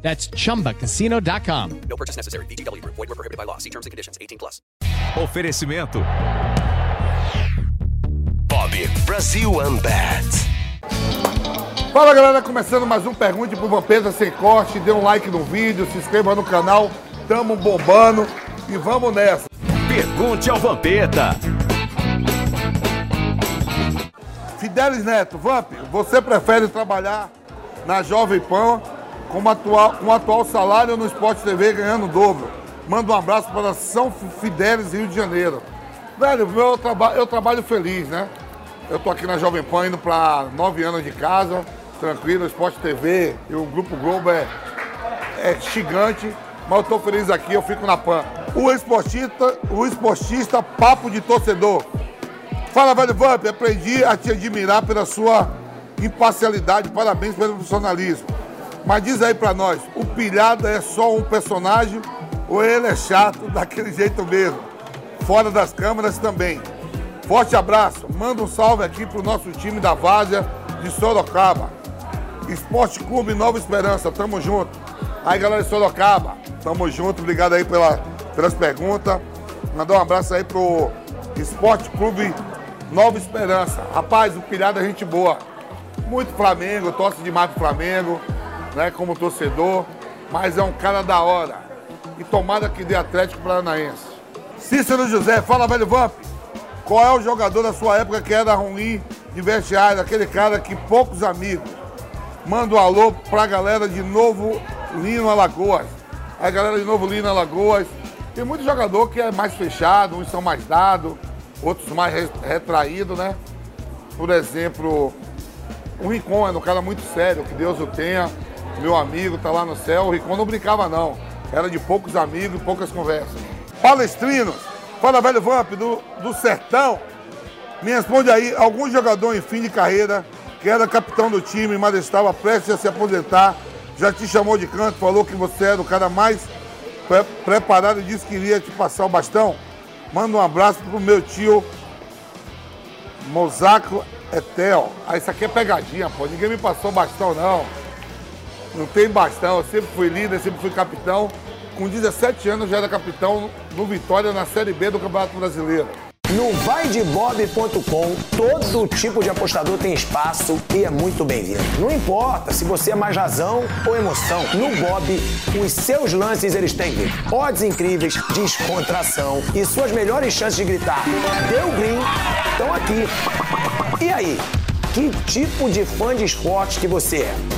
That's chumbacasino.com. No purchase necessary. VGW Group. Void were prohibited by law. See terms and conditions. 18 plus. Oferecimento. Bob Brasil Unbat. Fala galera, começando mais um Pergunte pro Vampeta sem corte. Dê um like no vídeo, se inscreva no canal. Tamo bombando e vamos nessa. Pergunte ao Vampeta. Fidelis Neto, Vamp, você prefere trabalhar na Jovem Pan com, atual, com atual salário no Sport TV ganhando o dobro? Manda um abraço para São Fidélis, Rio de Janeiro. Velho, meu traba eu trabalho feliz, né? Eu tô aqui na Jovem Pan indo para nove anos de casa, tranquilo, Sport TV e o Grupo Globo é, é gigante, mas eu tô feliz aqui, eu fico na Pan. O esportista, o esportista papo de torcedor. Fala, velho Vamp, aprendi a te admirar pela sua imparcialidade, parabéns pelo profissionalismo. Mas diz aí pra nós, o Pilhada é só um personagem ou ele é chato daquele jeito mesmo? Fora das câmeras também. Forte abraço, manda um salve aqui pro nosso time da Várzea de Sorocaba. Esporte Clube Nova Esperança, tamo junto. Aí galera de Sorocaba, tamo junto, obrigado aí pela, pelas perguntas. Mandar um abraço aí pro Esporte Clube Nova Esperança. Rapaz, o Pilhada é gente boa. Muito Flamengo, torce demais pro Flamengo, né, como torcedor, mas é um cara da hora. E tomada que dê Atlético Paranaense. Cícero José, fala velho Vamp. Qual é o jogador da sua época que era ruim de vestiário, aquele cara que poucos amigos? Manda um alô pra galera de Novo Lino Alagoas. A galera de Novo Lino Alagoas. Tem muito jogador que é mais fechado, uns são mais dados, outros mais re- retraídos, né? Por exemplo, o Rincon era um cara muito sério, que Deus o tenha. Meu amigo tá lá no céu. O Rincon não brincava, não. Era de poucos amigos e poucas conversas. Palestrinos, fala velho Vamp do, do Sertão. Me responde aí, algum jogador em fim de carreira, que era capitão do time, mas estava prestes a se aposentar, já te chamou de canto, falou que você era o cara mais pre- preparado e disse que iria te passar o bastão? Manda um abraço pro meu tio Mosaco Etel. Ah, isso aqui é pegadinha, pô. Ninguém me passou bastão, não. Não tem bastão. Eu sempre fui líder, sempre fui capitão. Com 17 anos já era capitão no Vitória na Série B do Campeonato Brasileiro. No vaidebob.com, todo tipo de apostador tem espaço e é muito bem-vindo. Não importa se você é mais razão ou emoção. No Bob, os seus lances eles têm odds incríveis, descontração e suas melhores chances de gritar deu green estão aqui. E aí, que tipo de fã de esportes que você é?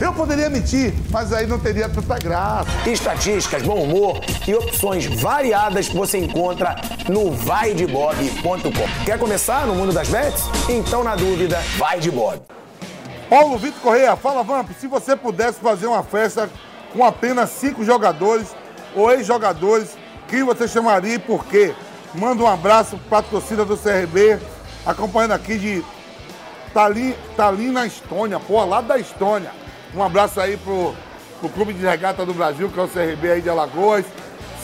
Eu poderia mentir, mas aí não teria tanta graça. Estatísticas, bom humor e opções variadas você encontra no vaidebob.com. Quer começar no mundo das bets? Então, na dúvida, vai de Bob. Paulo Vitor Correia, fala Vamp, se você pudesse fazer uma festa com apenas cinco jogadores ou ex-jogadores, quem você chamaria e por quê? Manda um abraço para a torcida do CRB, acompanhando aqui de Tallinn, Tallinn na Estônia, pô, lá da Estônia. Um abraço aí pro, pro Clube de Regata do Brasil, que é o CRB aí de Alagoas.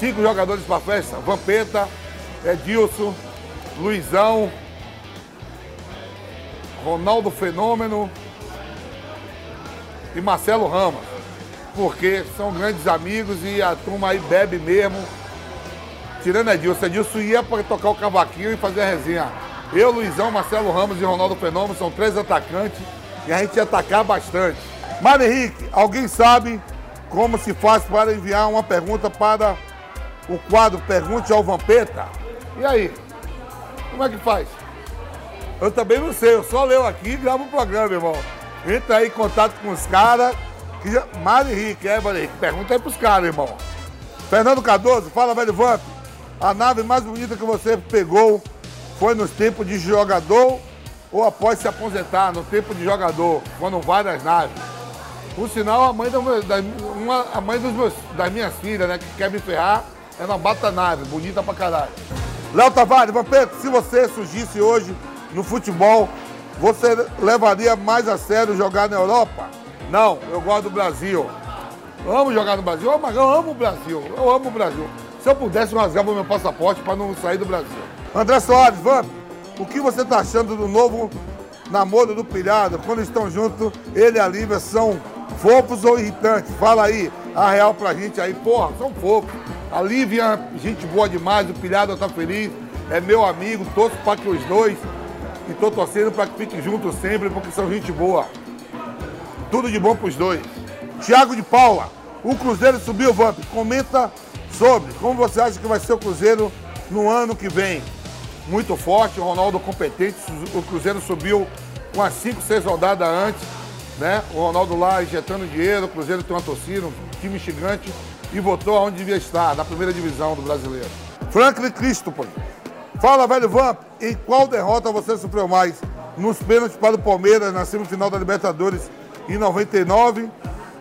Cinco jogadores para festa, Vampeta, Edilson, Luizão, Ronaldo Fenômeno e Marcelo Ramos. Porque são grandes amigos e a turma aí bebe mesmo. Tirando Edilson, Edilson ia para tocar o cavaquinho e fazer a resenha. Eu, Luizão, Marcelo Ramos e Ronaldo Fenômeno são três atacantes e a gente ia atacar bastante. Mário Henrique, alguém sabe como se faz para enviar uma pergunta para o quadro Pergunte ao Vampeta? E aí? Como é que faz? Eu também não sei, eu só leio aqui e gravo o programa, irmão. Entra aí em contato com os caras. Que já... Mário Henrique, é, Mário Henrique? Pergunta aí pros caras, irmão. Fernando Cardoso, fala, velho Vamp. A nave mais bonita que você pegou foi nos tempos de jogador ou após se aposentar, no tempo de jogador, quando várias naves? Por sinal, a mãe, meu- da, uma, a mãe dos meus, das minhas filhas, né, que quer me ferrar, é uma bata nave, bonita pra caralho. Léo Tavares, Vampeta, se você surgisse hoje no futebol, você levaria mais a sério jogar na Europa? Não, eu gosto do Brasil. Eu amo jogar no Brasil, mas eu amo o Brasil. Eu amo o Brasil. Se eu pudesse, eu rasgava meu passaporte para não sair do Brasil. André Soares, Vamp, o que você está achando do novo namoro do Pilhado? Quando estão juntos, ele e a Lívia são fofos ou irritantes? Fala aí, a real pra gente aí. Porra, são fofos. A Lívia, gente boa demais, o Pilhado tá feliz, é meu amigo, torço para que os dois, e tô torcendo para que fiquem juntos sempre, porque são gente boa. Tudo de bom pros dois. Tiago de Paula, o Cruzeiro subiu, Vamp. Comenta sobre como você acha que vai ser o Cruzeiro no ano que vem. Muito forte, o Ronaldo competente, o Cruzeiro subiu com as 5, 6 rodadas antes, né? O Ronaldo lá injetando dinheiro, o Cruzeiro tem uma torcida, um time gigante e voltou aonde devia estar, na primeira divisão do brasileiro. Franklin Christopher, fala, velho Vamp, em qual derrota você sofreu mais? Nos pênaltis para o Palmeiras na semifinal da Libertadores em 99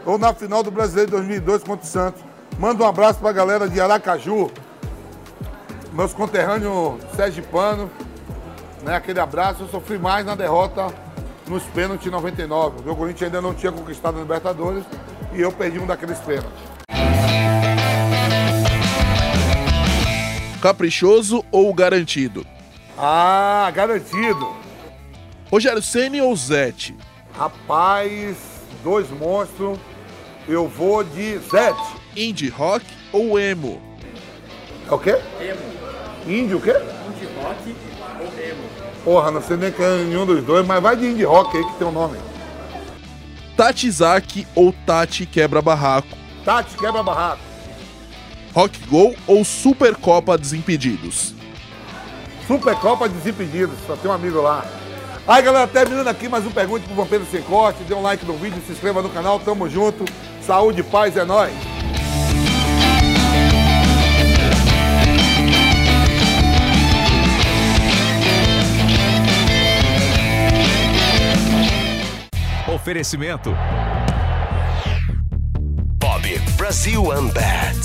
ou na final do Brasileiro de 2002 contra o Santos? Manda um abraço para a galera de Aracaju, meus conterrâneos Sergipano, né? Aquele abraço. Eu sofri mais na derrota nos pênaltis em 99. O Corinthians ainda não tinha conquistado a Libertadores e eu perdi um daqueles pênaltis. Caprichoso ou garantido? Ah, garantido. Rogério Ceni ou Zete? Rapaz, dois monstros. Eu vou de Zete. Indie rock ou emo? É o quê? Emo. Indie o quê? Rock ou emo. Porra, não sei nem quem é nenhum dos dois, mas vai de indie rock aí que tem o nome. Tati Zaki ou Tati Quebra Barraco? Tati, quebra barraco. Rock Go ou Supercopa Desimpedidos? Supercopa Desimpedidos, só tem um amigo lá. Aí galera, terminando aqui mais um Pergunte pro Vampiro Sem Corte. Dê um like no vídeo, se inscreva no canal, tamo junto. Saúde paz, é nóis. Oferecimento. Bob Brasil Amber.